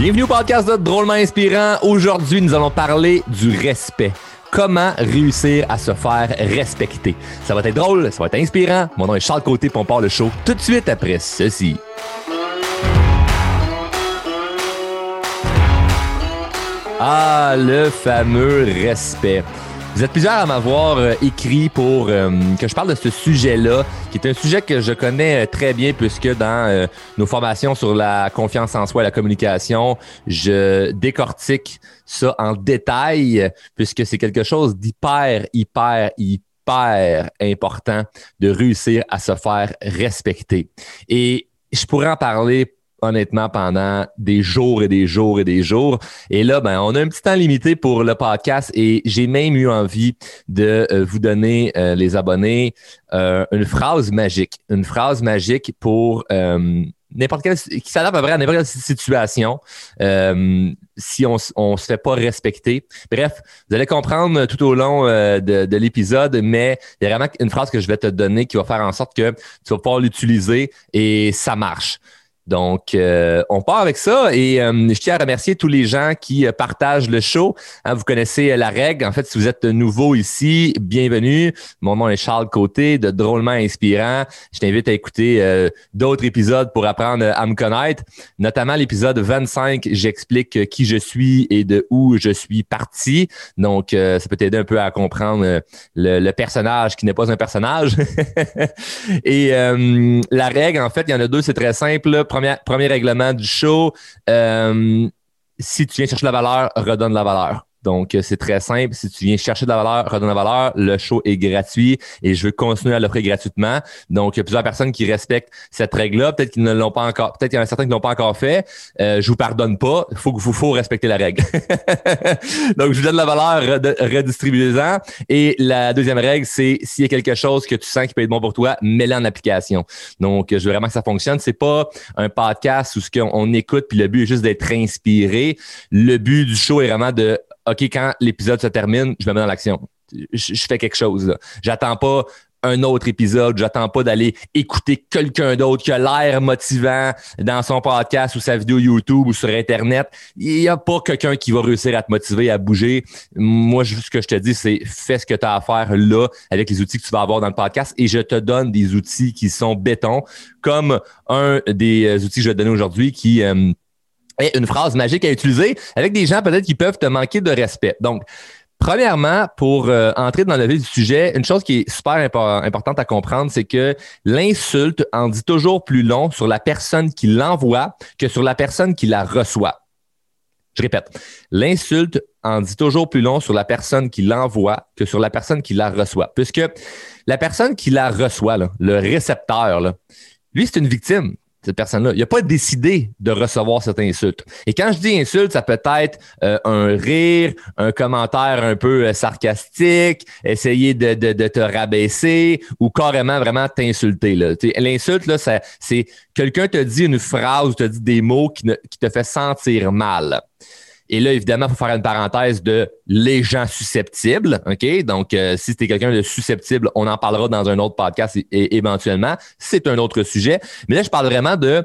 Bienvenue au podcast de Drôlement Inspirant. Aujourd'hui, nous allons parler du respect. Comment réussir à se faire respecter. Ça va être drôle, ça va être inspirant. Mon nom est Charles Côté, pour on part le show tout de suite après ceci. Ah, le fameux respect. Vous êtes plusieurs à m'avoir euh, écrit pour euh, que je parle de ce sujet-là, qui est un sujet que je connais euh, très bien puisque dans nos formations sur la confiance en soi et la communication, je décortique ça en détail puisque c'est quelque chose d'hyper, hyper, hyper important de réussir à se faire respecter. Et je pourrais en parler honnêtement pendant des jours et des jours et des jours. Et là, ben, on a un petit temps limité pour le podcast et j'ai même eu envie de euh, vous donner, euh, les abonnés, euh, une phrase magique. Une phrase magique pour n'importe quelle, qui s'adapte à, à n'importe quelle situation si on, on se fait pas respecter. Bref, vous allez comprendre tout au long de, de l'épisode, mais il y a vraiment une phrase que je vais te donner qui va faire en sorte que tu vas pouvoir l'utiliser et ça marche. Donc, euh, on part avec ça et euh, je tiens à remercier tous les gens qui euh, partagent le show. Hein, vous connaissez la règle. En fait, si vous êtes nouveau ici, bienvenue. Mon nom est Charles Côté de Drôlement Inspirant. Je t'invite à écouter d'autres épisodes pour apprendre à me connaître, notamment l'épisode 25. J'explique qui je suis et de où je suis parti. Donc, ça peut t'aider un peu à comprendre le, personnage qui n'est pas un personnage. et la règle, en fait, il y en a deux, c'est très simple premier, règlement du show. Euh, si tu viens chercher la valeur, redonne la valeur. Donc, euh, c'est très simple. Si tu viens chercher de la valeur, redonne la valeur, le show est gratuit et je veux continuer à l'offrir gratuitement. Donc, il y a plusieurs personnes qui respectent cette règle-là. Peut-être qu'ils ne l'ont pas encore, peut-être qu'il y en a certains qui ne l'ont pas encore fait. Euh, je vous pardonne pas. Il faut, faut, faut respecter la règle. Donc, je vous donne la valeur, redistribuez-en. Et la deuxième règle, c'est s'il y a quelque chose que tu sens qui peut être bon pour toi, mets-le en application. Donc, je veux vraiment que ça fonctionne. C'est pas un podcast où ce qu'on écoute puis le but est juste d'être inspiré. Le but du show est vraiment de OK, quand l'épisode se termine, je me mets dans l'action. Je, fais quelque chose. J'attends pas un autre épisode, j'attends pas d'aller écouter quelqu'un d'autre qui a l'air motivant dans son podcast ou sa vidéo YouTube ou sur Internet. Il n'y a pas quelqu'un qui va réussir à te motiver à bouger. Moi, ce que je te dis, c'est fais ce que tu as à faire là avec les outils que tu vas avoir dans le podcast et je te donne des outils qui sont béton, comme un des euh, outils que je vais te donner aujourd'hui qui euh, une phrase magique à utiliser avec des gens peut-être qui peuvent te manquer de respect. Donc, Premièrement, pour euh, entrer dans le vif du sujet, une chose qui est super importante à comprendre, c'est que l'insulte en dit toujours plus long sur la personne qui l'envoie que sur la personne qui la reçoit. Je répète, l'insulte en dit toujours plus long sur la personne qui l'envoie que sur la personne qui la reçoit. Puisque la personne qui la reçoit, le récepteur, lui, c'est une victime cette personne-là. Il n'a pas décidé de recevoir cette insulte. Et quand je dis insulte, ça peut être euh, un rire, un commentaire un peu euh, sarcastique, essayer de, te rabaisser ou carrément vraiment t'insulter. L'insulte, c'est quelqu'un te dit une phrase, te dit des mots qui, qui te fait sentir mal. Et là, évidemment, il faut faire une parenthèse de les gens susceptibles. OK? Donc, euh, si tu es quelqu'un de susceptible, on en parlera dans un autre podcast et, éventuellement. C'est un autre sujet. Mais là, je parle vraiment de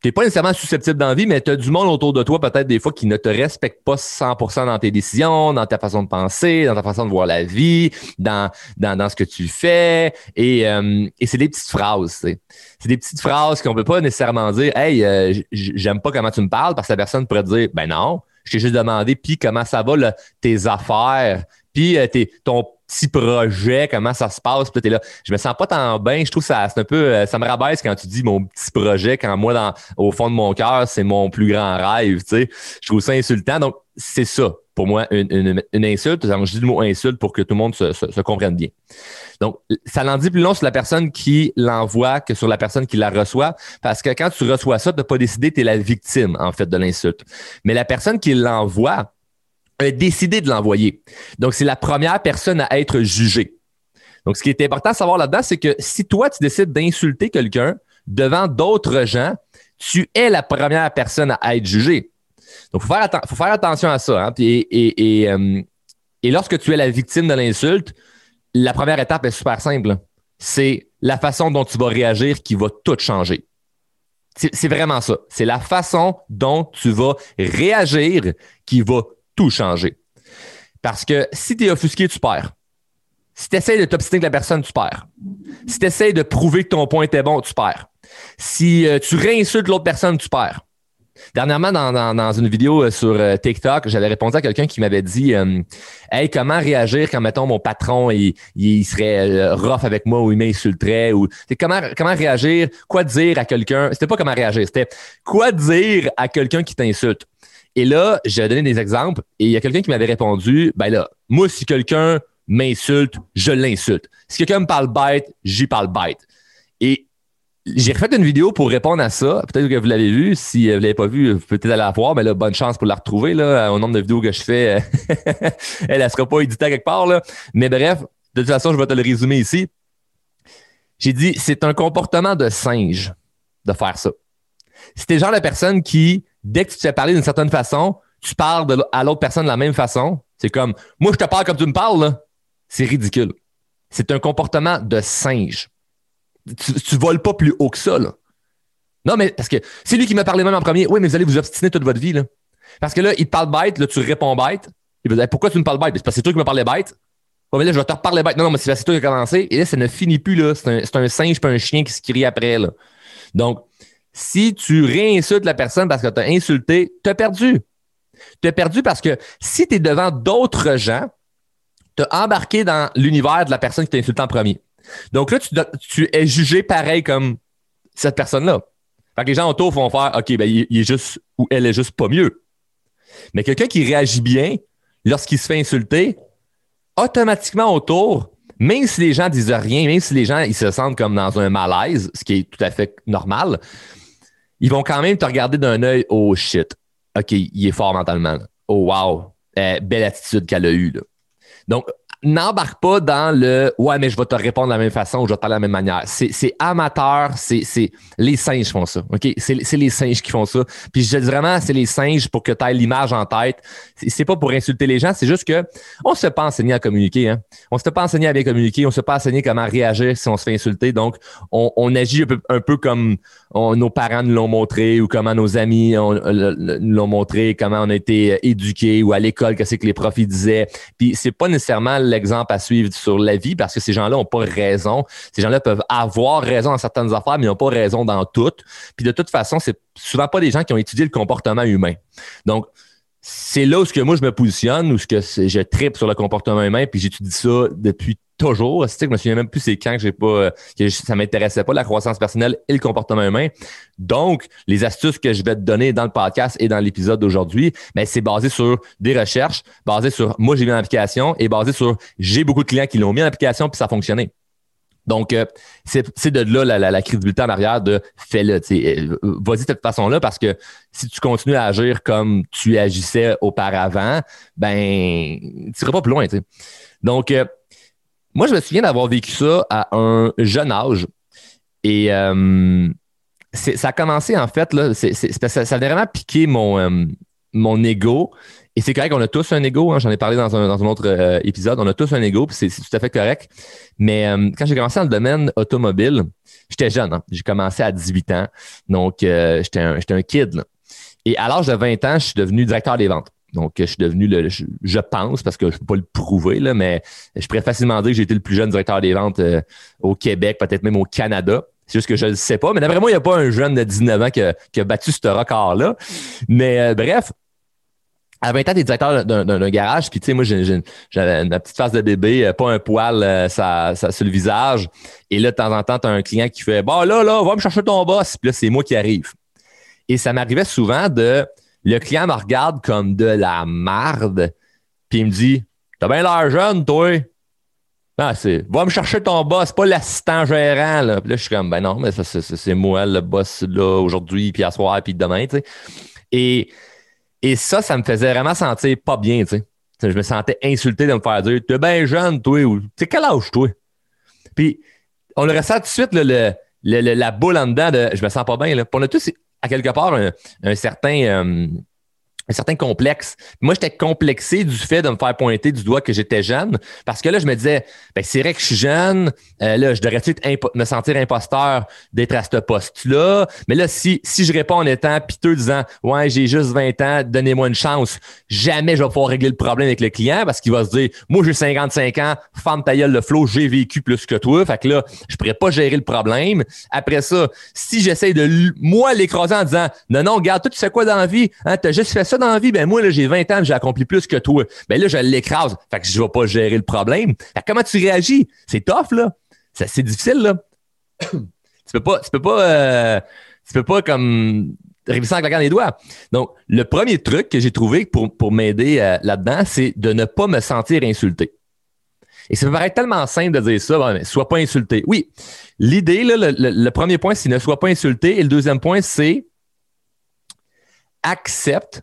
tu n'es pas nécessairement susceptible d'envie, mais tu as du monde autour de toi, peut-être des fois, qui ne te respecte pas 100% dans tes décisions, dans ta façon de penser, dans ta façon de voir la vie, dans, dans, dans ce que tu fais. Et, euh, et c'est des petites phrases. C'est des petites phrases qu'on ne peut pas nécessairement dire Hey, euh, j'aime pas comment tu me parles, parce que la personne pourrait te dire Ben non, je t'ai juste demandé, puis comment ça va, tes affaires, puis euh, ton petit projet, comment ça se passe, puis t'es là. Je me sens pas tant bien, je trouve ça c'est un peu euh, ça me rabaisse quand tu dis mon petit projet quand moi dans au fond de mon cœur, c'est mon plus grand rêve, tu sais. Je trouve ça insultant donc c'est ça pour moi une, une, insulte, je dis le mot insulte pour que tout le monde se, se, comprenne bien. Donc ça n'en dit plus long sur la personne qui l'envoie que sur la personne qui la reçoit parce que quand tu reçois ça, tu n'as pas décidé, tu es la victime en fait de l'insulte. Mais la personne qui l'envoie décidé de l'envoyer. Donc, c'est la première personne à être jugée. Donc, ce qui est important à savoir là-dedans, c'est que si toi, tu décides d'insulter quelqu'un devant d'autres gens, tu es la première personne à être jugée. Donc, il faut, faire attention à ça. Hein. Euh, et, lorsque tu es la victime de l'insulte, la première étape est super simple. C'est la façon dont tu vas réagir qui va tout changer. C'est vraiment ça. C'est la façon dont tu vas réagir qui va tout changer. Parce que si tu es offusqué, tu perds. Si tu essaies de t'obstiner la personne, tu perds. Si tu essaies de prouver que ton point était bon, tu perds. Si euh, tu réinsultes l'autre personne, tu perds. Dernièrement, dans, une vidéo euh, sur euh, TikTok, j'avais répondu à quelqu'un qui m'avait dit Hey, comment réagir quand, mettons, mon patron il, il serait rough avec moi ou il m'insulterait ou comment, comment réagir, quoi dire à quelqu'un. C'était pas comment réagir, c'était quoi dire à quelqu'un qui t'insulte. Et là, j'ai donné des exemples et il y a quelqu'un qui m'avait répondu Ben là, moi, si quelqu'un m'insulte, je l'insulte. Si quelqu'un me parle bête, j'y parle bête. Et j'ai refait une vidéo pour répondre à ça. Peut-être que vous l'avez vu. Si vous ne l'avez pas vu, vous pouvez peut-être aller la voir, mais là, bonne chance pour la retrouver. Là, au nombre de vidéos que je fais, elle ne sera pas éditée quelque part. Mais bref, de toute façon, je vais te le résumer ici. J'ai dit, c'est un comportement de singe de faire ça. Le genre de personne qui, dès que tu te fais parler d'une certaine façon, tu parles à l'autre personne de la même façon. C'est comme, moi, je te parle comme tu me parles. Là. C'est ridicule. C'est un comportement de singe tu, tu voles pas plus haut que ça, là. Non, mais parce que c'est lui qui m'a parlé même en premier. Oui, mais vous allez vous obstiner toute votre vie, là. Parce que là, il parle bête, là, tu réponds bête. Il va dire, pourquoi tu me parles bête? C'est parce que c'est toi qui me parlais bête. là, je vais te reparler bête. Non, non, mais c'est toi qui as commencé. Et là, ça ne finit plus, là. C'est un, un, singe pas un chien qui se crie après, là. Donc, si tu réinsultes la personne parce que tu as insulté, tu as perdu. Tu as perdu parce que si tu es devant d'autres gens, tu as embarqué dans l'univers de la personne qui t'a insulté en premier. Donc là, tu, es jugé pareil comme cette personne-là. Fait que les gens autour vont faire OK, ben, il, est juste ou elle est juste pas mieux. Mais quelqu'un qui réagit bien lorsqu'il se fait insulter, automatiquement autour, même si les gens disent rien, même si les gens ils se sentent comme dans un malaise, ce qui est tout à fait normal, ils vont quand même te regarder d'un œil Oh shit. OK, il est fort mentalement. Oh wow. Eh, belle attitude qu'elle a eue. Donc, n'embarque pas dans le ouais, mais je vais te répondre de la même façon ou je vais te parler de la même manière. C'est amateur, c'est les singes font ça. OK? C'est les singes qui font ça. Puis je dis vraiment, c'est les singes pour que tu aies l'image en tête. C'est pas pour insulter les gens, c'est juste que on se pas enseigné à communiquer. Hein? On se pas enseigné à bien communiquer, on se pas enseigné comment réagir si on se fait insulter. Donc, on, on agit un peu, comme nos parents nous l'ont montré ou comment nos amis nous l'ont montré, comment on a été éduqués ou à l'école, qu'est-ce que les profs disaient. Puis c'est pas nécessairement l'exemple à suivre sur la vie parce que ces gens-là n'ont pas raison. Ces gens-là peuvent avoir raison dans certaines affaires, mais ils n'ont pas raison dans toutes. Puis de toute façon, c'est souvent pas des gens qui ont étudié le comportement humain. Donc, c'est là où ce que moi je me positionne, où ce que je tripe sur le comportement humain, puis j'étudie ça depuis toujours. C'est que je me souviens même plus c'est quand que j'ai pas que ça m'intéressait pas la croissance personnelle et le comportement humain. Donc, les astuces que je vais te donner dans le podcast et dans l'épisode d'aujourd'hui, ben, c'est basé sur des recherches, basé sur moi j'ai mis en application et basé sur j'ai beaucoup de clients qui l'ont mis en application puis ça a fonctionné. Donc, euh, c'est de là la, crédibilité en arrière de fais-le. Euh, vas-y de cette façon-là parce que si tu continues à agir comme tu agissais auparavant, ben, tu seras pas plus loin. Donc, euh, moi, je me souviens d'avoir vécu ça à un jeune âge. Et ça a commencé, en fait, là, ça, ça, a vraiment piqué mon, mon ego. Et c'est correct, on a tous un ego. Hein, j'en ai parlé dans un, autre euh, épisode. On a tous un ego, puis c'est tout à fait correct. Mais euh, quand j'ai commencé dans le domaine automobile, j'étais jeune. Hein, j'ai commencé à 18 ans. Donc, euh, j'étais un, kid. Et à l'âge de 20 ans, je suis devenu directeur des ventes. Donc, je suis devenu le, je, pense, parce que je ne peux pas le prouver, là, mais je pourrais facilement dire que j'ai le plus jeune directeur des ventes au Québec, peut-être même au Canada. C'est juste que je ne le sais pas. Mais d'après moi, il n'y a pas un jeune de 19 ans qui a, battu ce record-là. Mais bref, à 20 ans, t'es directeur d'un garage, puis tu sais, moi, j'avais une petite face de bébé, euh, pas un poil euh, ça, ça, sur le visage. Et là, de temps en temps, t'as un client qui fait Bon, là, là, va me chercher ton boss. Puis là, c'est moi qui arrive. Et ça m'arrivait souvent de. Le client me regarde comme de la marde, puis il me dit T'as bien l'air jeune, toi. C'est Va me chercher ton boss, pas l'assistant gérant. Là. Puis là, je suis comme Ben non, mais c'est moi, le boss, là, aujourd'hui, puis à soir, puis demain. Et et ça, ça me faisait vraiment sentir pas bien, tu sais. Je me sentais insulté de me faire dire T'es bien jeune, toi, ou tu quel âge, toi? Puis on le ressent tout de suite, le, la boule en dedans de je me sens pas bien. Là. on a tous, à quelque part, un, certain. Euh, un certain complexe. Moi, j'étais complexé du fait de me faire pointer du doigt que j'étais jeune, parce que là, je me disais, ben, c'est vrai que je suis jeune, euh, là, je devrais me sentir imposteur d'être à ce poste-là, mais là, si, si je réponds en étant piteux, disant, ouais, j'ai juste 20 ans, donnez-moi une chance, jamais je vais pouvoir régler le problème avec le client, parce qu'il va se dire, moi, j'ai 55 ans, femme ta gueule, le flow, j'ai vécu plus que toi, fait que là, je pourrais pas gérer le problème. Après ça, si j'essaie de, moi, l'écraser en disant, non, non, regarde, toi, tu sais quoi dans la vie, hein, t'as juste fait ça dans la vie, ben moi, là, j'ai 20 ans, j'ai accompli plus que toi. Ben là, je l'écrase. Fait que je vais pas gérer le problème. comment tu réagis? C'est tough, là. C'est difficile, là. tu peux pas, tu peux pas, euh, tu peux pas comme réviser en claquant les doigts. Donc, le premier truc que j'ai trouvé pour, pour m'aider euh, là-dedans, c'est de ne pas me sentir insulté. Et ça me paraît tellement simple de dire ça, ben, sois pas insulté. Oui, l'idée, le, le, premier point, c'est ne sois pas insulté. Et le deuxième point, c'est accepte,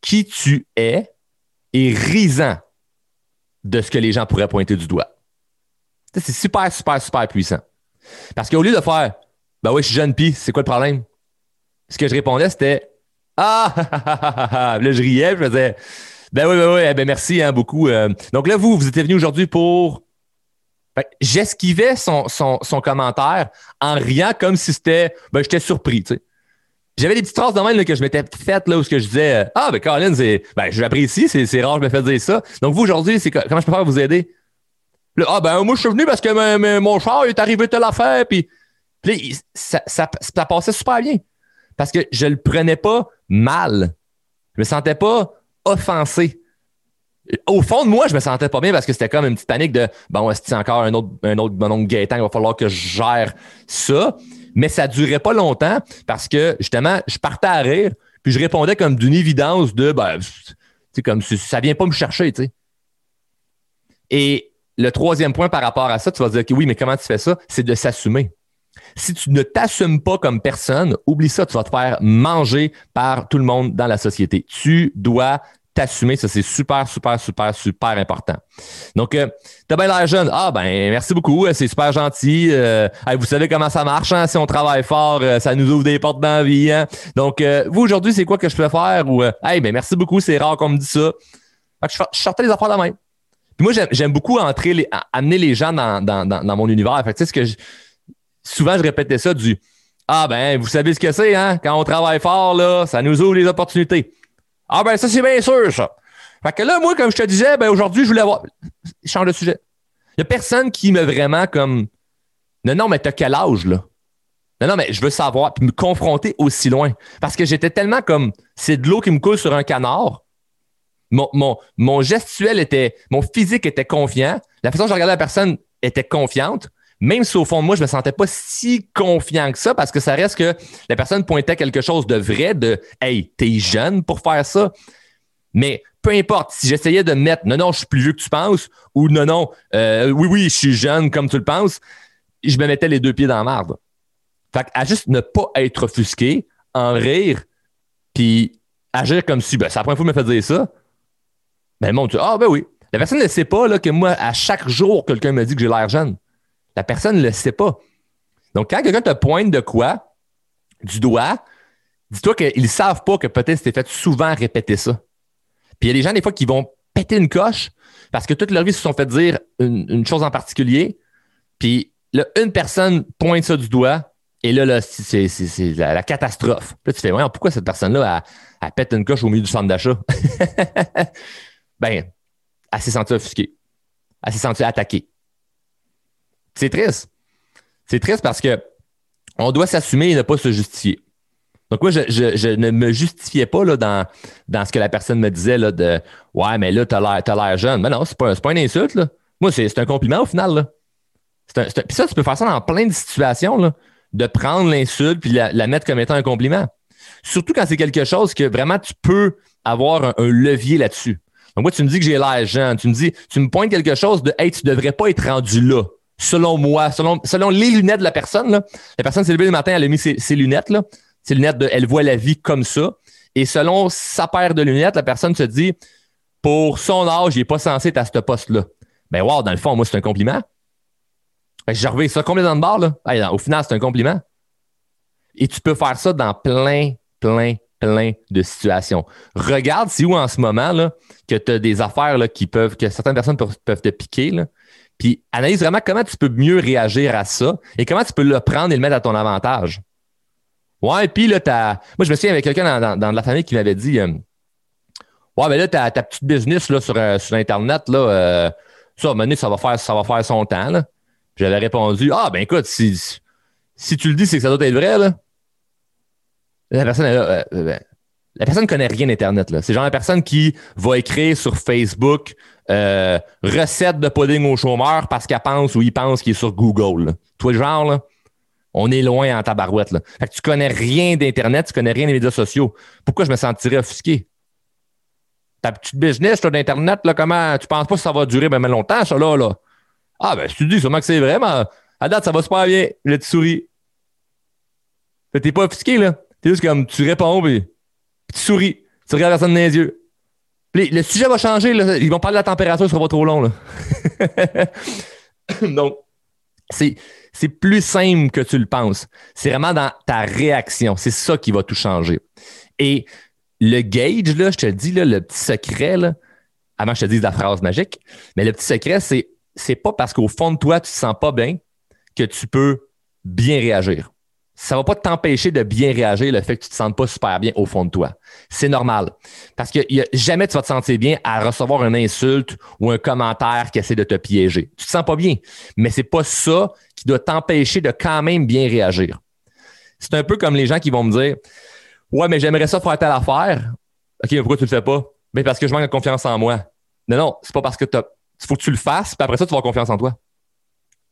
qui tu es et risant de ce que les gens pourraient pointer du doigt. C'est super, super, super puissant. Parce qu'au lieu de faire Ben oui, je suis jeune pis, c'est quoi le problème? Ce que je répondais, c'était Ah, là, je riais, je faisais Ben oui, ben oui, eh ben merci hein, beaucoup. Euh. Donc là, vous, vous étiez venu aujourd'hui pour. J'esquivais son, son, son, commentaire en riant comme si c'était Ben, j'étais surpris, tu sais. J'avais des petites traces de même que je m'étais faites là où je disais euh, Ah, ben Colin. Ben, je l'apprécie, c'est, rare, je me fais dire ça. Donc, vous, aujourd'hui, c'est comment je peux faire vous aider? ah, ben, moi, je suis venu parce que mon char est arrivé de l'affaire, puis. Puis ça, ça, passait super bien. Parce que je le prenais pas mal. Je me sentais pas offensé. Au fond de moi, je me sentais pas bien parce que c'était comme une petite panique de bon, c'est encore un autre, un autre bon oncle Gaétan, il va falloir que je gère ça mais ça durait pas longtemps parce que justement, je partais à rire, puis je répondais comme d'une évidence de ben, comme ça vient pas me chercher, tu sais. Et le troisième point par rapport à ça, tu vas dire oui, mais comment tu fais ça? C'est de s'assumer. Si tu ne t'assumes pas comme personne, oublie ça, tu vas te faire manger par tout le monde dans la société. Tu dois t'assumer. Ça, c'est super, super, super, super important. Donc, euh, t'as bien l'air jeune. Ah, ben, merci beaucoup. C'est super gentil. Euh, vous savez comment ça marche. Hein? Si on travaille fort, euh, ça nous ouvre des portes dans la vie. Hein? Donc, euh, vous, aujourd'hui, c'est quoi que je peux faire? Ou, hey, ben, merci beaucoup. C'est rare qu'on me dise ça. Fait que je, sortais les affaires de la main. Puis moi, j'aime beaucoup entrer les, amener les gens dans, dans, dans, mon univers. Fait que, tu sais, ce que je, souvent, je répétais ça du Ah, ben, vous savez ce que c'est, hein? Quand on travaille fort, là, ça nous ouvre les opportunités. Ah ben ça, c'est bien sûr, ça. Fait que là, moi, comme je te disais, ben aujourd'hui, je voulais avoir. Change de sujet. Il n'y a personne qui me vraiment comme. Non, non, mais t'as quel âge, là? Non, non, mais je veux savoir, puis me confronter aussi loin. Parce que j'étais tellement comme. C'est de l'eau qui me coule sur un canard. Mon, mon, mon gestuel était. Mon physique était confiant. La façon dont je regardais la personne était confiante même si au fond de moi, je me sentais pas si confiant que ça, parce que ça reste que la personne pointait quelque chose de vrai, de Hey, t'es jeune pour faire ça. Mais peu importe, si j'essayais de mettre non, non, je suis plus vieux que tu penses, ou non, non, euh, oui, oui, je suis jeune comme tu le penses, je me mettais les deux pieds dans la marde. Fait à juste ne pas être offusqué, en rire, puis agir comme si, ben, c'est la première fois que me fait dire ça. Ben, le monde ah, ben oui. La personne ne sait pas que moi, à chaque jour, quelqu'un me dit que j'ai l'air jeune. La personne ne le sait pas. Donc, quand quelqu'un te pointe de quoi, du doigt, dis-toi qu'ils ne savent pas que peut-être c'était fait souvent répéter ça. Puis il y a des gens, des fois, qui vont péter une coche parce que toute leur vie se sont fait dire une, chose en particulier. Puis là, une personne pointe ça du doigt et là, là c'est la, catastrophe. Puis là, tu fais, ouais, pourquoi cette personne-là, elle, pète une coche au milieu du centre d'achat? ben, elle s'est sentie offusquée. Elle s'est sentie attaquée. C'est triste. C'est triste parce que on doit s'assumer et ne pas se justifier. Donc, moi, je, ne me justifiais pas dans, ce que la personne me disait de Ouais, mais là, t'as l'air, l'air jeune. Mais non, c'est pas, pas une insulte. Moi, c'est, un compliment au final. Là. Puis ça, tu peux faire ça dans plein de situations, de prendre l'insulte puis la, la mettre comme étant un compliment. Surtout quand c'est quelque chose que vraiment tu peux avoir un, levier là-dessus. Donc, moi, tu me dis que j'ai l'air jeune. Tu me dis, tu me pointes quelque chose de Hey, tu devrais pas être rendu là selon moi, selon, selon les lunettes de la personne, la personne s'est levée le matin, elle a mis ses, lunettes, là, ses lunettes de elle voit la vie comme ça. Et selon sa paire de lunettes, la personne se dit pour son âge, il n'est pas censé être à ce poste-là. Ben wow, dans le fond, moi, c'est un compliment. J'ai revu ça complètement de barre, là. au final, c'est un compliment. Et tu peux faire ça dans plein, plein, plein de situations. Regarde si où en ce moment là, que tu as des affaires là, qui peuvent, que certaines personnes peuvent, te piquer. Là, puis analyse vraiment comment tu peux mieux réagir à ça et comment tu peux le prendre et le mettre à ton avantage. Ouais, puis là, t'as. Moi, je me souviens avec quelqu'un dans, dans, la famille qui m'avait dit euh, Ouais, ben là, ta, ta petite business là, sur, euh, sur Internet, là, euh, ça, à ça va faire, ça va faire son temps. J'avais répondu Ah, ben écoute, si, si tu le dis, c'est que ça doit être vrai, là. La personne, là, ben, la personne ne connaît rien d'Internet. C'est genre la personne qui va écrire sur Facebook recette de pudding au chômeur parce qu'elle pense ou il pense qu'il est sur Google. Toi, genre, là, on est loin en tabarouette. Là. Fait que tu connais rien d'Internet, tu connais rien des médias sociaux. Pourquoi je me sentirais offusqué? Ta petite business d'Internet, là, comment tu penses pas que ça va durer? Même longtemps, ça là, là? Ah ben si tu dis sûrement que c'est vrai, mais à date, ça va super bien. Le petit souris. T'es pas offusqué, là. T'es juste comme tu réponds puis, tu souris. Tu regardes personne dans les yeux. Le sujet va changer, là. Ils vont parler de la température, ça sera pas trop long, là. Donc, c'est c'est plus simple que tu le penses. C'est vraiment dans ta réaction. C'est ça qui va tout changer. Et le gauge, là, je te dis, là, le petit secret, là, avant que je te dise la phrase magique, mais le petit secret, c'est c'est pas parce qu'au fond de toi, tu te sens pas bien que tu peux bien réagir ça va pas t'empêcher de bien réagir le fait que tu te sentes pas super bien au fond de toi. C'est normal. Parce que jamais tu vas te sentir bien à recevoir une insulte ou un commentaire qui essaie de te piéger. Tu te sens pas bien. Mais c'est pas ça qui doit t'empêcher de quand même bien réagir. C'est un peu comme les gens qui vont me dire Ouais, mais j'aimerais ça faire telle affaire. OK, mais pourquoi tu le fais pas? Mais parce que je manque de confiance en moi. Non, non, c'est pas parce que tu faut que tu le fasses, puis après ça, tu vas avoir confiance en toi.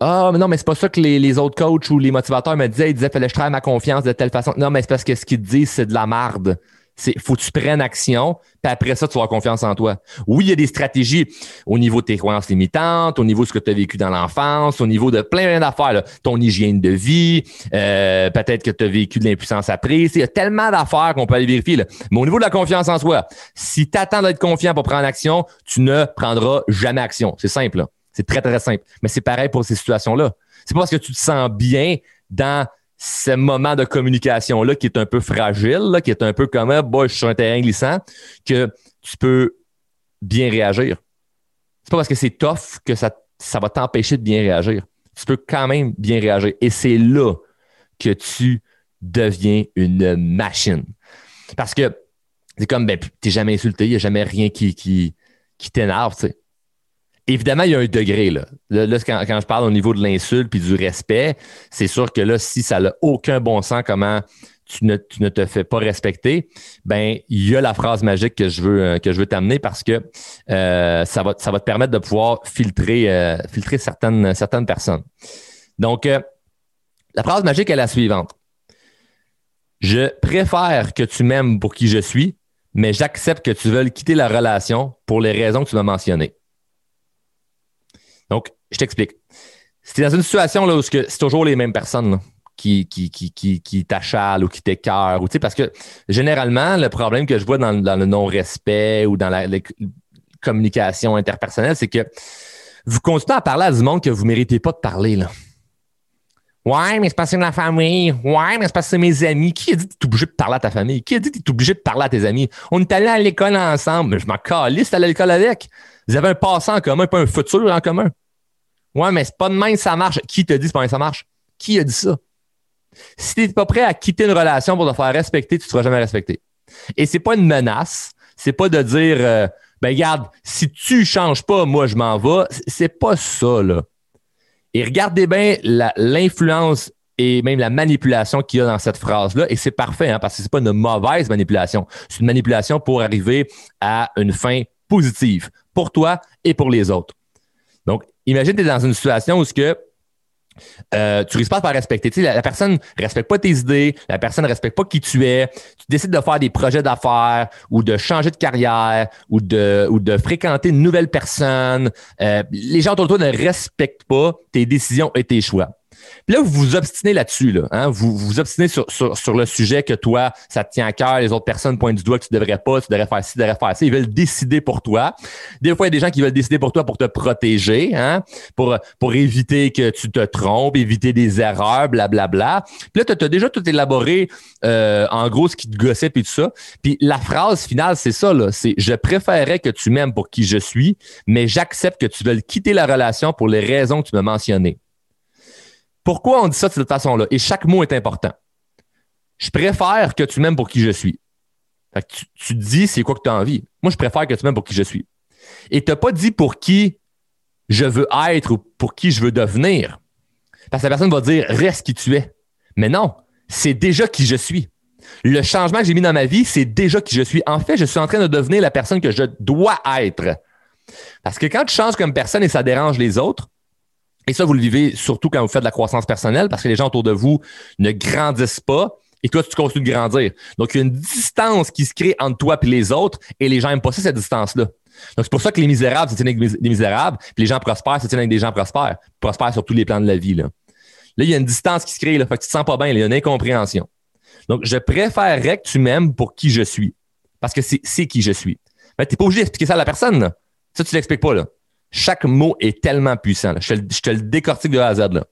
Ah, mais non, mais c'est pas ça que les, autres coachs ou les motivateurs me disaient. Ils disaient, fallait que je travaille ma confiance de telle façon. Non, mais c'est parce que ce qu'ils te disent, c'est de la marde. C'est, faut que tu prennes action, puis après ça, tu vas avoir confiance en toi. Oui, il y a des stratégies au niveau de tes croyances limitantes, au niveau de ce que tu as vécu dans l'enfance, au niveau de plein d'affaires, ton hygiène de vie, euh, peut-être que tu as vécu de l'impuissance apprise. Il y a tellement d'affaires qu'on peut aller vérifier. Là. Mais au niveau de la confiance en soi, si tu attends d'être confiant pour prendre action, tu ne prendras jamais action. C'est simple. Là. C'est très, très simple. Mais c'est pareil pour ces situations-là. C'est pas parce que tu te sens bien dans ce moment de communication-là qui est un peu fragile, qui est un peu comme, ah, boy, je suis sur un terrain glissant, que tu peux bien réagir. C'est pas parce que c'est tough que ça, va t'empêcher de bien réagir. Tu peux quand même bien réagir. Et c'est là que tu deviens une machine. Parce que c'est comme, ben, t'es jamais insulté, il n'y a jamais rien qui, qui, qui t'énerve, tu sais évidemment, il y a un degré. Là, là, quand, je parle au niveau de l'insulte puis du respect, c'est sûr que là, si ça n'a aucun bon sens, comment tu ne, te fais pas respecter, ben il y a la phrase magique que je veux euh, que je veux t'amener parce que euh, ça va ça va te permettre de pouvoir filtrer euh, filtrer certaines certaines personnes. Donc la phrase magique est la suivante. Je préfère que tu m'aimes pour qui je suis, mais j'accepte que tu veuilles quitter la relation pour les raisons que tu m'as mentionnées. Donc, je t'explique. C'est dans une situation là, où c'est toujours les mêmes personnes qui, qui, qui, qui, qui t'achalent ou qui t'écœurent. Parce que généralement, le problème que je vois dans, le non-respect ou dans la, communication interpersonnelle, c'est que vous continuez à parler à du monde que vous ne méritez pas de parler. Là. Ouais, mais c'est parce que ma famille. Ouais, mais c'est parce que mes amis. Qui a dit que tu es obligé de parler à ta famille? Qui a dit que tu es obligé de parler à tes amis? On est allé à l'école ensemble. Mais je m'en calisse à l'école avec. Vous avez un passant en commun, pas un futur en commun. Ouais, mais c'est pas de même ça marche. Qui te dit c'est pas de ça marche? Qui a dit ça? Si tu n'es pas prêt à quitter une relation pour te faire respecter, tu ne seras jamais respecté. Et c'est pas une menace. C'est pas de dire, euh, ben regarde, si tu changes pas, moi je m'en vais. C'est pas ça, là. Et regardez bien l'influence et même la manipulation qu'il y a dans cette phrase-là. Et c'est parfait, hein, parce que c'est pas une mauvaise manipulation. C'est une manipulation pour arriver à une fin positive pour toi et pour les autres. Donc, imagine que tu es dans une situation où ce que euh, tu risques pas de faire respecter. la, personne ne respecte pas tes idées, la personne ne respecte pas qui tu es. Tu décides de faire des projets d'affaires ou de changer de carrière ou de, ou de fréquenter une nouvelle personne. Euh, les gens autour de toi ne respectent pas tes décisions et tes choix. Puis là, vous vous obstinez là-dessus, là, hein? vous vous obstinez sur, le sujet que toi, ça te tient à cœur, les autres personnes pointent du doigt que tu devrais pas, tu devrais faire ci, tu devrais faire ça. Ils veulent décider pour toi. Des fois, il y a des gens qui veulent décider pour toi pour te protéger, hein? pour, éviter que tu te trompes, éviter des erreurs, blablabla. Bla, bla. Puis là, tu as déjà tout élaboré, euh, en gros, ce qui te gossait et tout ça. Puis la phrase finale, c'est ça, c'est « Je préférerais que tu m'aimes pour qui je suis, mais j'accepte que tu veuilles quitter la relation pour les raisons que tu m'as mentionnées. » Pourquoi on dit ça de cette façon-là? Et chaque mot est important. Je préfère que tu m'aimes pour qui je suis. tu, dis c'est quoi que tu as envie. Moi, je préfère que tu m'aimes pour qui je suis. Et tu n'as pas dit pour qui je veux être ou pour qui je veux devenir. Parce que la personne va dire reste qui tu es. Mais non, c'est déjà qui je suis. Le changement que j'ai mis dans ma vie, c'est déjà qui je suis. En fait, je suis en train de devenir la personne que je dois être. Parce que quand tu changes comme personne et ça dérange les autres, et ça, vous le vivez surtout quand vous faites de la croissance personnelle parce que les gens autour de vous ne grandissent pas et toi, tu continues de grandir. Donc, il y a une distance qui se crée entre toi et les autres et les gens n'aiment pas ça, cette distance-là. Donc, c'est pour ça que les misérables, c'est avec des misérables, puis les gens prospèrent, c'est avec des gens prospères. Prospèrent sur tous les plans de la vie. Là, là il y a une distance qui se crée, là, fait que tu te sens pas bien, il y a une incompréhension. Donc, je préférerais que tu m'aimes pour qui je suis. Parce que c'est qui je suis. Mais tu n'es pas obligé d'expliquer ça à la personne. Là. Ça, tu l'expliques pas. Là. Chaque mot est tellement puissant. Je, te, le décortique de A à Z. Là.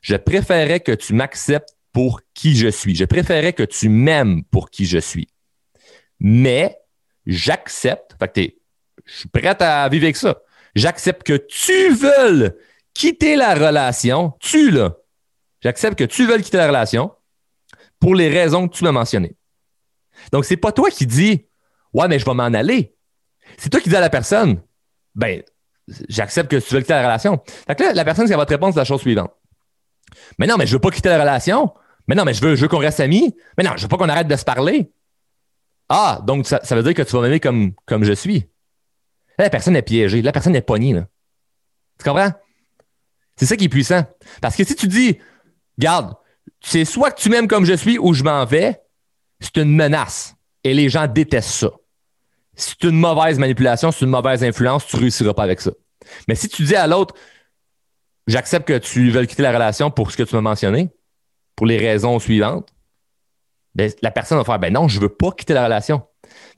Je préférerais que tu m'acceptes pour qui je suis. Je préférerais que tu m'aimes pour qui je suis. Mais j'accepte, fait je suis prêt à vivre avec ça. J'accepte que tu veuilles quitter la relation, tu là. J'accepte que tu veuilles quitter la relation pour les raisons que tu m'as mentionnées. Donc, c'est pas toi qui dis Ouais, mais je vais m'en aller. C'est toi qui dis à la personne Ben, j'accepte que tu veux quitter la relation. Fait que là, la personne, qui va te répondre, c'est la chose suivante. Mais non, mais je veux pas quitter la relation. Mais non, mais je veux, je veux qu'on reste amis. Mais non, je veux pas qu'on arrête de se parler. Ah, donc ça, veut dire que tu vas m'aimer comme, comme je suis. la personne est piégée. La personne est pognée. Là. Tu comprends? C'est ça qui est puissant. Parce que si tu dis, garde, c'est soit que tu m'aimes comme je suis ou je m'en vais, c'est une menace. Et les gens détestent ça c'est une mauvaise manipulation, c'est une mauvaise influence, tu ne réussiras pas avec ça. Mais si tu dis à l'autre, j'accepte que tu veuilles quitter la relation pour ce que tu m'as mentionné, pour les raisons suivantes, ben, la personne va faire, ben non, je ne veux pas quitter la relation.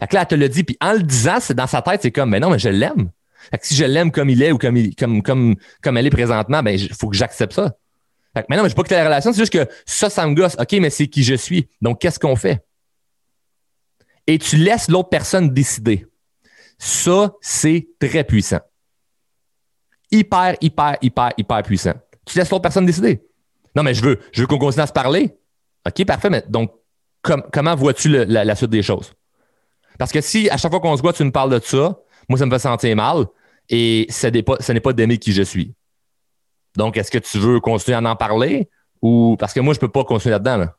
Là, elle te le dit, puis en le disant, c'est dans sa tête, c'est comme, ben non, mais je l'aime. Si je l'aime comme il est ou comme, comme, comme, comme elle est présentement, ben il faut que j'accepte ça. Fait que, mais non, mais je veux pas quitter la relation, c'est juste que ça, ça me gosse. OK, mais c'est qui je suis. Donc, qu'est-ce qu'on fait? Et tu laisses l'autre personne décider. Ça, c'est très puissant. Hyper, hyper, hyper, hyper puissant. Tu laisses l'autre personne décider. Non, mais je veux, je veux qu'on continue à se parler. OK, parfait. Mais donc, comment vois-tu la, suite des choses? Parce que si à chaque fois qu'on se voit, tu me parles de ça, moi, ça me fait sentir mal et ce n'est pas, d'aimer qui je suis. Donc, est-ce que tu veux continuer à en parler ou parce que moi, je ne peux pas continuer là-dedans. Là.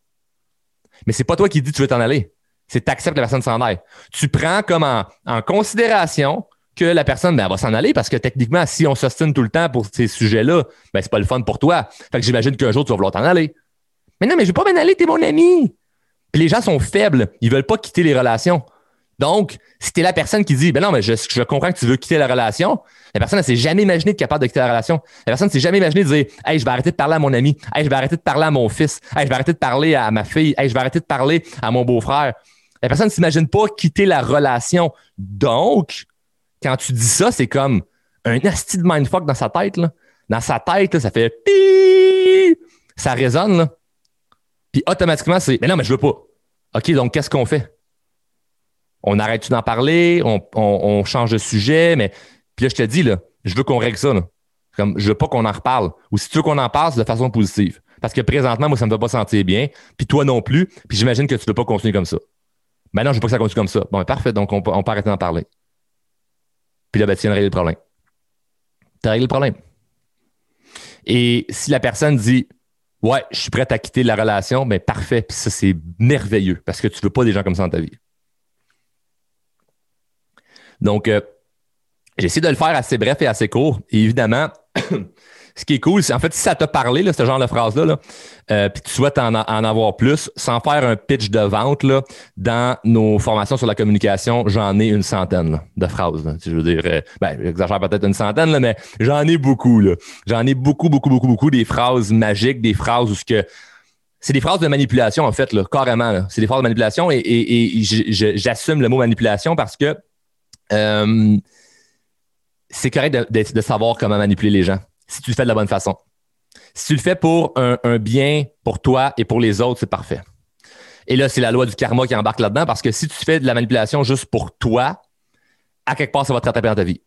Mais c'est pas toi qui dis que tu veux t'en aller c'est t'acceptes que la personne s'en aille. Tu prends comme en, considération que la personne ben, va s'en aller parce que techniquement, si on s'ostine tout le temps pour ces sujets-là, ben, c'est pas le fun pour toi. Fait que j'imagine qu'un jour, tu vas vouloir t'en aller. Mais non, mais je vais pas m'en aller, t'es mon ami. Les gens sont faibles. Ils veulent pas quitter les relations. Donc, si tu es la personne qui dit, ben non, mais je, comprends que tu veux quitter la relation, la personne, elle s'est jamais imaginé être capable de quitter la relation. La personne s'est jamais imaginé de dire, hey, je vais arrêter de parler à mon ami. Hey, je vais arrêter de parler à mon fils. Hey, je vais arrêter de parler à ma fille. Hey, je vais arrêter de parler à mon beau-frère. La personne ne s'imagine pas quitter la relation. Donc, quand tu dis ça, c'est comme un asti de mindfuck dans sa tête. Là. Dans sa tête, ça fait ça résonne. Là. Puis automatiquement, c'est Mais non, mais je veux pas. OK, donc qu'est-ce qu'on fait? On arrête d'en parler, on, change de sujet, mais puis là, je te dis, là, je veux qu'on règle ça. Là. Comme je veux pas qu'on en reparle. Ou si tu veux qu'on en parle, c'est de façon positive. Parce que présentement, moi, ça me fait pas sentir bien. Puis toi non plus. Puis j'imagine que tu ne veux pas continuer comme ça. Ben non, je veux pas que ça continue comme ça. Bon, ben, parfait, donc on, peut arrêter d'en parler. Puis là, ben, tu viens de régler le problème. Tu as réglé le problème. Et si la personne dit Ouais, je suis prête à quitter la relation, ben parfait. Puis ça, c'est merveilleux parce que tu veux pas des gens comme ça dans ta vie. Donc, euh, j'ai essayé de le faire assez bref et assez court. Et évidemment, ce qui est cool, c'est en fait, si ça t'a parlé, là, ce genre de phrase-là, là, euh, puis tu souhaites en, avoir plus, sans faire un pitch de vente, là, dans nos formations sur la communication, j'en ai une centaine de phrases. je veux dire, euh, ben, j'exagère peut-être une centaine, là, mais j'en ai beaucoup. J'en ai beaucoup, beaucoup, beaucoup, beaucoup des phrases magiques, des phrases où ce que c'est des phrases de manipulation, en fait, là, carrément. C'est des phrases de manipulation et, j'assume le mot manipulation parce que euh, c'est correct de, savoir comment manipuler les gens si tu le fais de la bonne façon. Si tu le fais pour un, bien pour toi et pour les autres, c'est parfait. Et là, c'est la loi du karma qui embarque là-dedans parce que si tu fais de la manipulation juste pour toi, à quelque part, ça va te rattraper dans ta vie.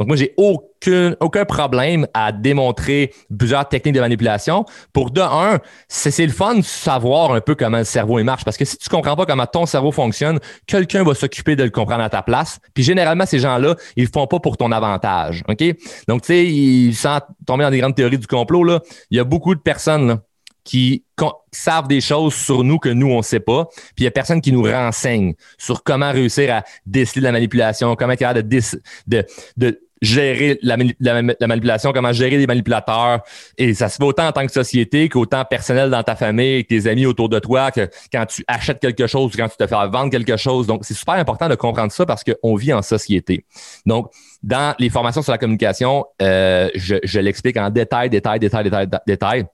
Donc, moi, j'ai aucun, aucun problème à démontrer plusieurs techniques de manipulation. Pour de un, c'est le fun de savoir un peu comment le cerveau marche. Parce que si tu comprends pas comment ton cerveau fonctionne, quelqu'un va s'occuper de le comprendre à ta place. Puis généralement, ces gens-là, ils le font pas pour ton avantage. OK? Donc, tu sais, sans tomber dans des grandes théories du complot, là, il y a beaucoup de personnes qui savent des choses sur nous que nous, on ne sait pas. Puis il y a personne qui nous renseigne sur comment réussir à déceler de la manipulation, comment être de, de, de gérer la, manipulation, comment gérer les manipulateurs. Et ça se fait autant en tant que société qu'autant personnel dans ta famille, avec tes amis autour de toi, que quand tu achètes quelque chose, quand tu te fais vendre quelque chose. Donc, c'est super important de comprendre ça parce qu'on vit en société. Donc, dans les formations sur la communication, euh, je, je l'explique en détail, détail, détail, détail, détail.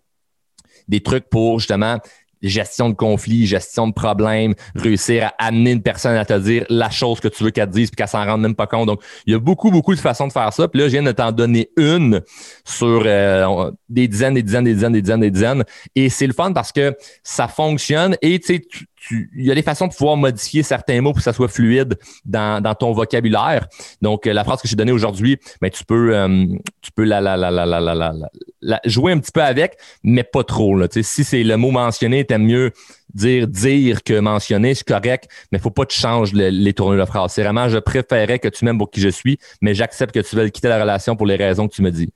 Des trucs pour justement gestion de conflits, gestion de problèmes, réussir à amener une personne à te dire la chose que tu veux qu'elle dise puis qu'elle s'en rende même pas compte. Donc, il y a beaucoup, beaucoup de façons de faire ça. Puis là, je viens de t'en donner une sur euh, des dizaines, des dizaines, des dizaines, des dizaines, des dizaines. Et c'est le fun parce que ça fonctionne et tu sais, il y a des façons de pouvoir modifier certains mots pour que ça soit fluide dans, ton vocabulaire. Donc, euh, la phrase que j'ai donnée aujourd'hui, ben, tu peux, euh, tu peux la, la, la, la, jouer un petit peu avec, mais pas trop. Si c'est le mot mentionné, t'aimes mieux dire dire que mentionner, c'est correct, mais faut pas que tu changes les tournures de phrase. C'est vraiment, je préférais que tu m'aimes pour qui je suis, mais j'accepte que tu veuilles quitter la relation pour les raisons que tu me dis.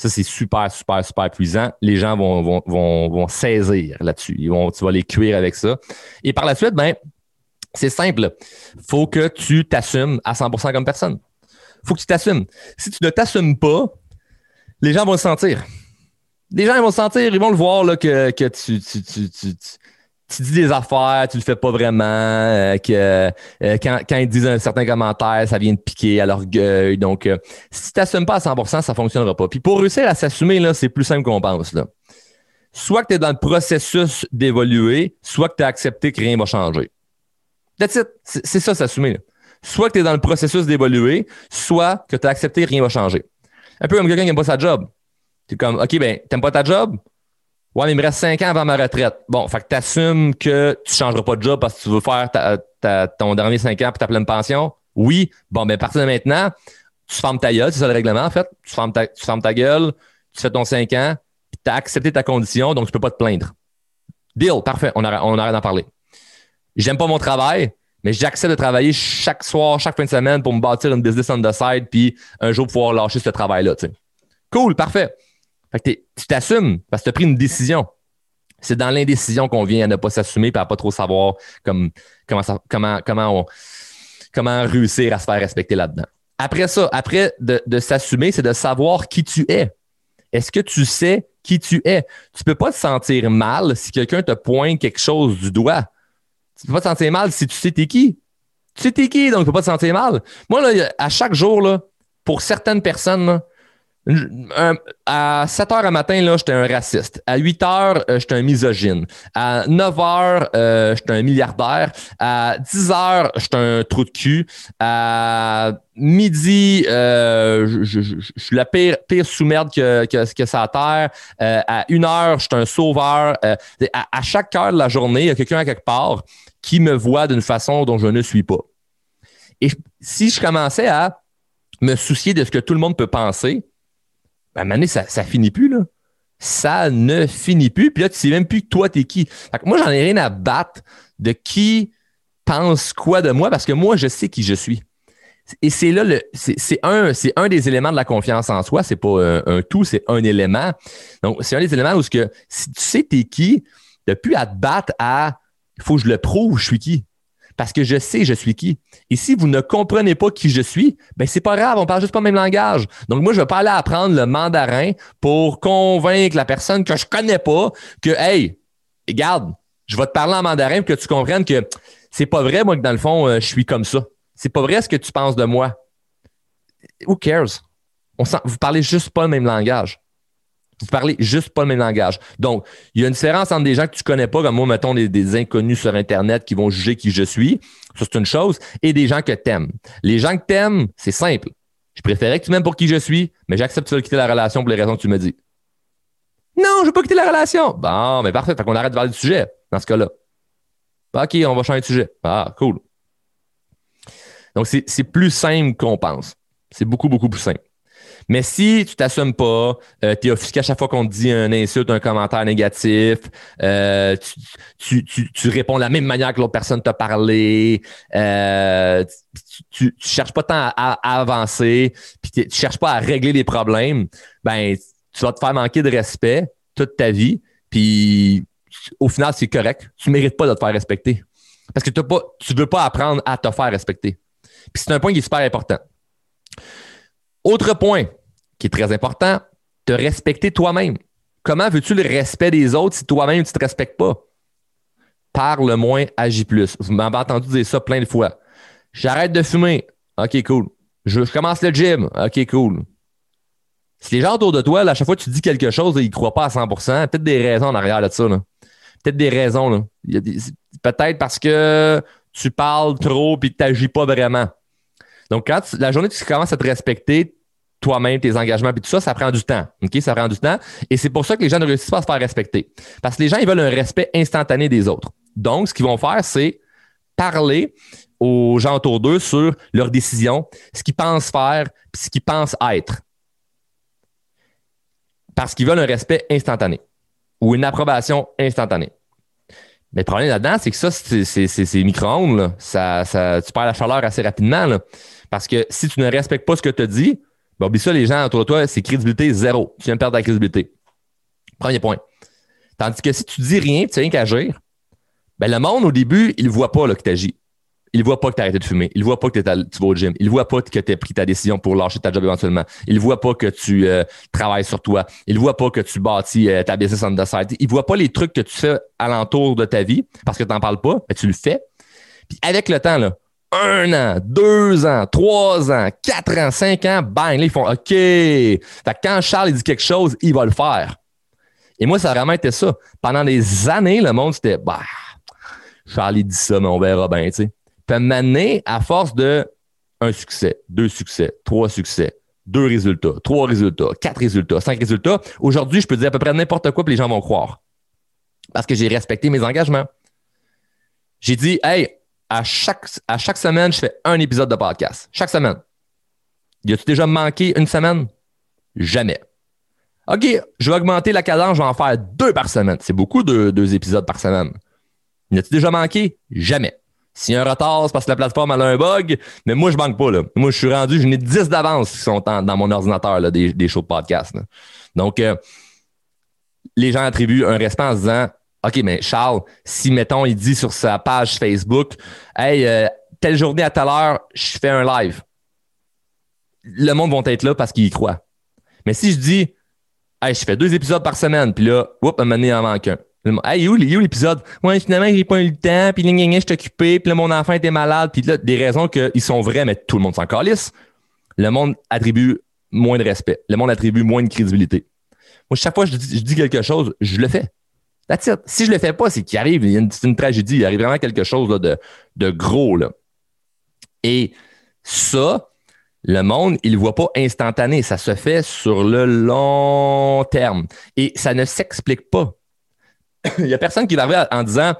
Ça, c'est super, super, super puissant. Les gens vont, vont, vont, saisir là-dessus. Ils vont, tu vas les cuire avec ça. Et par la suite, ben, c'est simple. faut que tu t'assumes à 100% comme personne. faut que tu t'assumes. Si tu ne t'assumes pas, les gens vont le sentir. Les gens vont le sentir, ils vont le voir là, que, que tu tu dis des affaires, tu le fais pas vraiment, euh, que euh, quand, ils disent un certain commentaire, ça vient de piquer à l'orgueil. Donc, euh, si tu t'assumes pas à 100%, ça fonctionnera pas. Puis pour réussir à s'assumer, c'est plus simple qu'on pense. Là. Soit que tu es dans le processus d'évoluer, soit que tu as accepté que rien va changer. C'est ça, s'assumer. Soit que tu es dans le processus d'évoluer, soit que tu as accepté que rien va changer. Un peu comme quelqu'un qui n'aime pas sa job. Tu es comme, OK, ben, t'aimes pas ta job? Ouais, mais il me reste cinq ans avant ma retraite. Bon, fait que tu assumes que tu changeras pas de job parce que tu veux faire ton dernier cinq ans pour ta pleine pension? Oui. Bon, ben, à partir de maintenant, tu fermes ta gueule, c'est ça le règlement, en fait. Tu fermes ta, gueule, tu fais ton cinq ans, puis tu as accepté ta condition, donc tu peux pas te plaindre. Deal, parfait, on arrête, on arrête d'en parler. J'aime pas mon travail, mais j'accepte de travailler chaque soir, chaque fin de semaine pour me bâtir une business on the side, puis un jour pouvoir lâcher ce travail-là. Cool, parfait. Fait que tu t'assumes parce que tu as pris une décision. C'est dans l'indécision qu'on vient à ne pas s'assumer et à pas trop savoir comme, comment, ça, comment, comment, comment réussir à se faire respecter là-dedans. Après ça, après de, de s'assumer, c'est de savoir qui tu es. Est-ce que tu sais qui tu es? Tu peux pas te sentir mal si quelqu'un te pointe quelque chose du doigt. Tu peux pas te sentir mal si tu sais t'es qui. Tu sais t'es qui, donc tu peux pas te sentir mal. Moi, là, à chaque jour, là, pour certaines personnes, à 7 heures à matin, là, j'étais un raciste. À 8 heures, euh, j'étais un misogyne. À 9 heures, euh, j'étais un milliardaire. À 10 heures, j'étais un trou de cul. À midi, euh, je, suis la pire, pire sous-merde que, que, que ça terre. à 1 heure, j'étais un sauveur. À, à, chaque heure de la journée, il y a quelqu'un à quelque part qui me voit d'une façon dont je ne suis pas. Et si je commençais à me soucier de ce que tout le monde peut penser, à un ça, ça finit plus, là. Ça ne finit plus. Puis là, tu sais même plus que toi, t'es qui. moi, j'en ai rien à battre de qui pense quoi de moi parce que moi, je sais qui je suis. Et c'est là le, c'est un, c'est un des éléments de la confiance en soi. C'est pas un, tout, c'est un élément. Donc, c'est un des éléments où ce que si tu sais t'es qui, t'as plus à te battre à, il faut que je le prouve, je suis qui. Parce que je sais je suis qui. Et si vous ne comprenez pas qui je suis, ben c'est pas grave, on parle juste pas le même langage. Donc moi, je vais pas aller apprendre le mandarin pour convaincre la personne que je connais pas que, hey, regarde, je vais te parler en mandarin pour que tu comprennes que c'est pas vrai, moi, que dans le fond, euh, je suis comme ça. C'est pas vrai ce que tu penses de moi. Who cares? On vous parlez juste pas le même langage. Vous parlez juste pas le même langage. Donc, il y a une différence entre des gens que tu connais pas, comme moi, mettons, des, inconnus sur Internet qui vont juger qui je suis. Ça, c'est une chose. Et des gens que t'aimes. Les gens que t'aimes, c'est simple. Je préférais que tu m'aimes pour qui je suis, mais j'accepte que tu veux quitter la relation pour les raisons que tu me dis. Non, je veux pas quitter la relation. Bon, mais parfait. Fait qu'on arrête de parler du sujet dans ce cas-là. OK, on va changer de sujet. Ah, cool. Donc, c'est plus simple qu'on pense. C'est beaucoup, beaucoup plus simple. Mais si tu t'assumes pas, euh, tu es offusqué à chaque fois qu'on te dit un insulte, un commentaire négatif, euh, tu, tu, tu, réponds de la même manière que l'autre personne t'a parlé, euh, tu, tu, cherches pas tant à, avancer, puis tu cherches pas à régler les problèmes, ben tu vas te faire manquer de respect toute ta vie, puis au final, c'est correct. Tu mérites pas de te faire respecter. Parce que pas, tu veux pas apprendre à te faire respecter. Puis c'est un point qui est super important. Autre point qui est très important, te respecter toi-même. Comment veux-tu le respect des autres si toi-même tu ne te respectes pas? Parle moins, agis plus. Vous m'avez entendu dire ça plein de fois. J'arrête de fumer. OK, cool. Je, commence le gym. OK, cool. Si les gens autour de toi, à chaque fois que tu dis quelque chose, ils ne croient pas à 100% peut-être des raisons en arrière de ça. Peut-être des raisons. Peut-être parce que tu parles trop et que tu n'agis pas vraiment. Donc, la journée tu commences à te respecter, toi-même, tes engagements, puis tout ça, ça prend du temps. OK? Ça prend du temps. Et c'est pour ça que les gens ne réussissent pas à se faire respecter. Parce que les gens, ils veulent un respect instantané des autres. Donc, ce qu'ils vont faire, c'est parler aux gens autour d'eux sur leurs décisions, ce qu'ils pensent faire, puis ce qu'ils pensent être. Parce qu'ils veulent un respect instantané ou une approbation instantanée. Mais le problème là-dedans, c'est que ça, c'est micro-ondes. Ça, ça, tu perds la chaleur assez rapidement. Là. Parce que si tu ne respectes pas ce que tu dit, ben, oublie ça, les gens autour de toi, c'est crédibilité zéro. Tu viens de perdre ta crédibilité. Premier point. Tandis que si tu dis rien, tu n'as rien qu'à agir, ben, le monde, au début, il ne voit pas que tu agis. Il ne voit pas que tu as arrêté de fumer. Il ne voit pas que tu vas au gym. Il ne voit pas que tu as pris ta décision pour lâcher ta job éventuellement. Il ne voit pas que tu euh, travailles sur toi. Il ne voit pas que tu bâtis euh, ta business on the side. Il ne voit pas les trucs que tu fais alentour de ta vie parce que tu n'en parles pas, mais tu le fais. Puis avec le temps, là, un an, deux ans, trois ans, quatre ans, cinq ans, bang, là, ils font OK. Fait que quand Charles dit quelque chose, il va le faire. Et moi, ça a vraiment été ça. Pendant des années, le monde, c'était bah, Charlie dit ça, mais on verra bien, tu sais. Puis m'amener à force de un succès, deux succès, trois succès, deux résultats, trois résultats, quatre résultats, cinq résultats. Aujourd'hui, je peux dire à peu près n'importe quoi, puis les gens vont croire. Parce que j'ai respecté mes engagements. J'ai dit, hey, à chaque, semaine, je fais un épisode de podcast. Chaque semaine. Y a-tu déjà manqué une semaine? Jamais. OK, je vais augmenter la cadence, je vais en faire deux par semaine. C'est beaucoup de deux épisodes par semaine. Y a-tu déjà manqué? Jamais. S'il y a un retard, c'est parce que la plateforme a un bug, mais moi, je manque pas. Là. Moi, je suis rendu, je n'ai 10 d'avance qui sont dans mon ordinateur, là, des, des shows de podcast. Donc, euh, les gens attribuent un respect en se disant OK, mais Charles, si, mettons, il dit sur sa page Facebook, Hey, euh, telle journée à telle heure, je fais un live. Le monde va être là parce qu'il y croit. Mais si je dis, Hey, je fais deux épisodes par semaine, puis là, oups, un moment donné, il en manque un. Hey, où, où l'épisode? Ouais, finalement, j'ai pas eu le temps, puis je suis occupé, puis là, mon enfant était malade, puis là, des raisons qu'ils sont vraies, mais tout le monde s'en calisse. Le monde attribue moins de respect. Le monde attribue moins de crédibilité. Moi, chaque fois que je dis quelque chose, je le fais. Si je le fais pas, c'est qu'il arrive, a une, tragédie, il arrive vraiment quelque chose de, de gros. Là. Et ça, le monde, il ne voit pas instantané. Ça se fait sur le long terme. Et ça ne s'explique pas. il n'y a personne qui va arriver en disant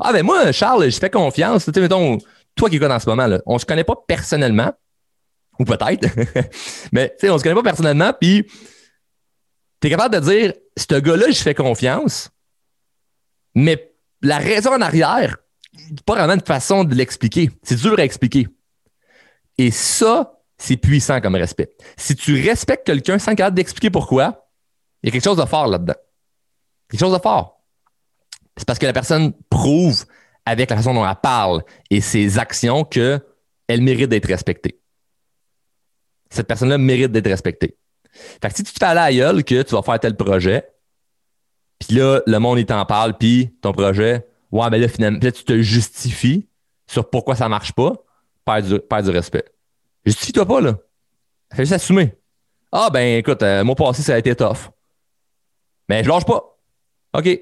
Ah, ben moi, Charles, je fais confiance. Tu sais, mettons, toi qui es dans ce moment, là, on ne se connaît pas personnellement, ou peut-être, mais on ne se connaît pas personnellement, puis tu es capable de dire Ce gars-là, je fais confiance. Mais la raison en arrière, pas vraiment une façon de l'expliquer. C'est dur à expliquer. Et ça, c'est puissant comme respect. Si tu respectes quelqu'un sans capable d'expliquer pourquoi, il y a quelque chose de fort là-dedans. Quelque chose de fort. C'est parce que la personne prouve avec la façon dont elle parle et ses actions qu'elle mérite d'être respectée. Cette personne-là mérite d'être respectée. Fait que si tu te fais à la que tu vas faire tel projet, puis là, le monde, il t'en parle, puis ton projet, ouais, mais là, finalement, tu te justifies sur pourquoi ça marche pas, perds du, du respect. Justifie-toi pas, là. Fais juste assumer. Ah, ben, écoute, euh, mon passé, ça a été tough. Mais je lâche pas. OK.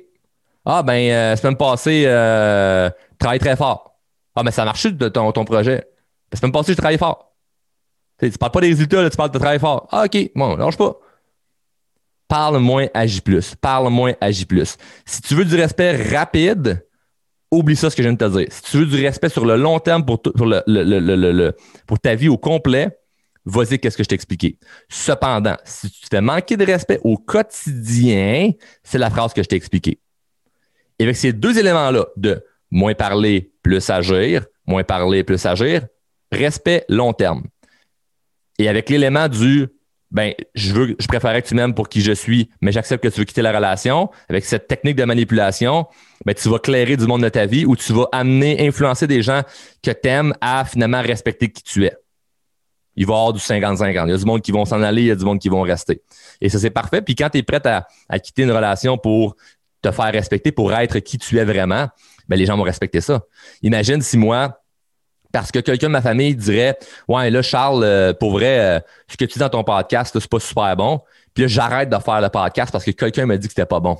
Ah, ben, euh, semaine passée, euh, travaille très fort. Ah, mais ça marche de ton, ton projet. La semaine passée, je travaille fort. Tu, ne parles pas des résultats, là, tu parles de travail fort. Ah, OK, bon, lâche pas. Parle moins, agis plus. Parle moins, agis plus. Si tu veux du respect rapide, oublie ça ce que je viens de te dire. Si tu veux du respect sur le long terme pour, ta vie au complet, vas-y, qu'est-ce que je t'ai expliqué? Cependant, si tu t'es manqué de respect au quotidien, c'est la phrase que je t'ai expliquée. Et avec ces deux éléments-là, de moins parler, plus agir, moins parler, plus agir, respect long terme. Et avec l'élément du ben, je veux, je préférerais que tu m'aimes pour qui je suis, mais j'accepte que tu veux quitter la relation. Avec cette technique de manipulation, ben, tu vas clairer du monde de ta vie ou tu vas amener, influencer des gens que tu aimes à finalement respecter qui tu es. Il va y avoir du 50-50. Il y a du monde qui vont s'en aller, il y a du monde qui vont rester. Et ça, c'est parfait. Puis quand tu es prêt à, à, quitter une relation pour te faire respecter, pour être qui tu es vraiment, ben, les gens vont respecter ça. Imagine si moi, parce que quelqu'un de ma famille dirait Ouais, là, Charles, euh, pour vrai, euh, ce que tu dis dans ton podcast, c'est pas super bon. Puis là, j'arrête de faire le podcast parce que quelqu'un m'a dit que c'était pas bon.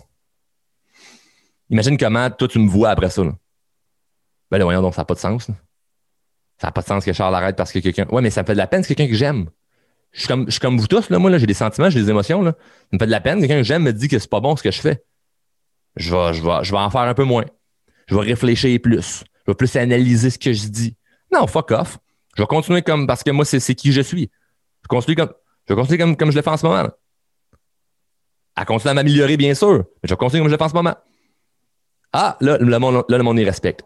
Imagine comment toi, tu me vois après ça. Ben là, voyons donc, ça n'a pas de sens. Ça n'a pas de sens que Charles arrête parce que quelqu'un. Ouais, mais ça me fait de la peine, c'est quelqu'un que j'aime. Je suis comme, je comme vous tous, là, moi, là, j'ai des sentiments, j'ai des émotions. Là. Ça me fait de la peine. Quelqu'un que j'aime me dit que c'est pas bon ce que je fais. Je vais, je, vais, je vais en faire un peu moins. Je vais réfléchir plus. Je vais plus analyser ce que je dis. Non, fuck off. Je vais continuer comme parce que moi, c'est qui je suis. Je continue comme, je vais continuer comme, je le fais en ce moment. À continuer à m'améliorer, bien sûr, mais je vais continuer comme je le fais en ce moment. Ah, là, le monde, là, le monde y respecte.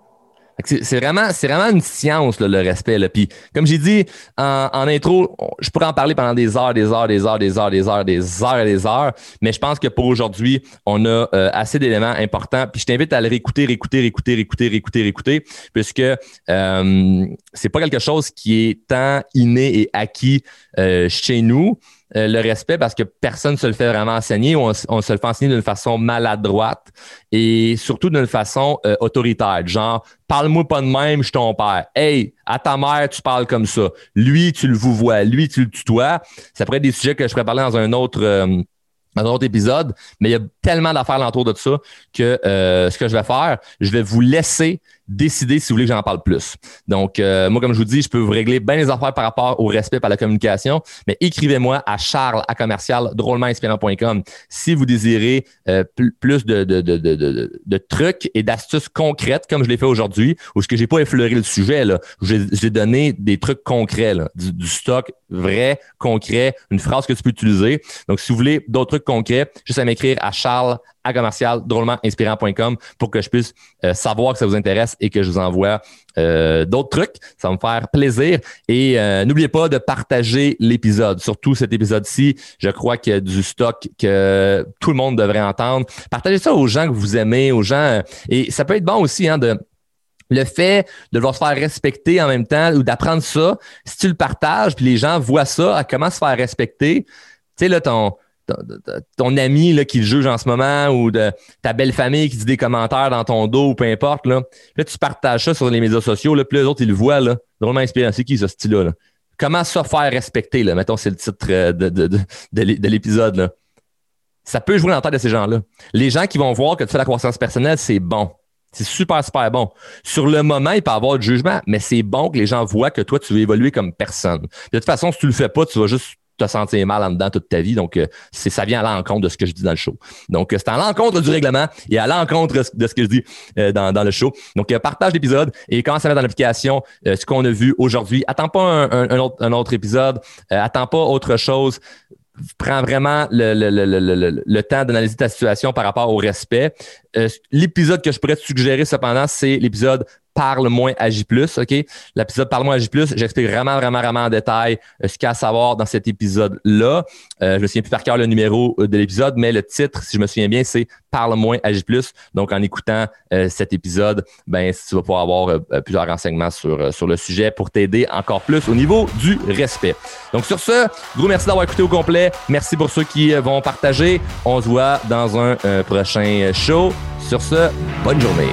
C'est vraiment, c'est vraiment une science, le respect. Là. Puis, comme j'ai dit en, intro, je pourrais en parler pendant des heures, des heures, des heures, des heures, des heures, des heures des heures. Mais je pense que pour aujourd'hui, on a euh, assez d'éléments importants. Puis, je t'invite à le réécouter, réécouter, réécouter, réécouter, réécouter, réécouter, puisque euh, c'est pas quelque chose qui est tant inné et acquis euh, chez nous. Euh, le respect parce que personne ne se le fait vraiment enseigner ou on, se le fait enseigner d'une façon maladroite et surtout d'une façon euh, autoritaire. Genre, parle-moi pas de même, je suis ton père. Hey, à ta mère, tu parles comme ça. Lui, tu le vous vois. Lui, tu le tutoies. Ça pourrait être des sujets que je pourrais parler dans un autre. Euh, un autre épisode, mais il y a tellement d'affaires autour de ça que ce que je vais faire, je vais vous laisser décider si vous voulez que j'en parle plus. Donc, euh, moi, comme je vous dis, je peux vous régler bien les affaires par rapport au respect par la communication, mais écrivez-moi à charles à commercial drôlementinspirant.com si vous désirez euh, plus de, trucs et d'astuces concrètes comme je l'ai fait aujourd'hui, ou ce que j'ai pas effleuré le sujet, là. J'ai donné des trucs concrets, là, du, du, stock vrai, concret, une phrase que tu peux utiliser. Donc, si vous voulez d'autres trucs concrets, juste à m'écrire à charles à commercial pour que je puisse euh, savoir que ça vous intéresse et que je vous envoie euh, d'autres trucs. Ça va me faire plaisir. Et euh, n'oubliez pas de partager l'épisode, surtout cet épisode-ci. Je crois qu'il y a du stock que tout le monde devrait entendre. Partagez ça aux gens que vous aimez, aux gens. Et ça peut être bon aussi hein, de le fait de devoir se faire respecter en même temps ou d'apprendre ça, si tu le partages, puis les gens voient ça, à comment se faire respecter, tu sais, là, ton, ton ami qui le juge en ce moment ou de ta belle famille qui dit des commentaires dans ton dos ou peu importe. Là, là tu partages ça sur les médias sociaux, là, puis les autres, ils le voient. Là, drôlement inspirant. C'est qui ce style-là? Comment ça faire respecter? Là? Mettons, c'est le titre euh, de l'épisode. Ça peut jouer dans la tête de ces gens-là. Les gens qui vont voir que tu fais la croissance personnelle, c'est bon. C'est super, super bon. Sur le moment, il peut y avoir du jugement, mais c'est bon que les gens voient que toi, tu veux évoluer comme personne. De toute façon, si tu le fais pas, tu vas juste te sentir mal en dedans toute ta vie. Donc, euh, ça vient à l'encontre de ce que je dis dans le show. Donc, euh, c'est à l'encontre du règlement et à l'encontre de ce que je dis euh, dans, le show. Donc, partage l'épisode et commence à mettre dans l'application ce qu'on a vu aujourd'hui. Attends pas un, autre, un autre épisode. attends pas autre chose prends vraiment le temps d'analyser ta situation par rapport au respect. L'épisode que je pourrais te suggérer cependant, c'est l'épisode Parle moins, agis plus, OK? L'épisode Parle moins, agis plus, j'explique vraiment, vraiment, vraiment en détail euh, ce qu'il y a à savoir dans cet épisode-là. Euh, je me souviens plus par cœur le numéro euh, de l'épisode, mais le titre, si je me souviens bien, c'est Parle moins, agis plus. Donc, en écoutant cet épisode, ben, tu vas pouvoir avoir plusieurs renseignements sur, sur le sujet pour t'aider encore plus au niveau du respect. Donc, sur ce, gros merci d'avoir écouté au complet. Merci pour ceux qui vont partager. On se voit dans un prochain show. Sur ce, bonne journée.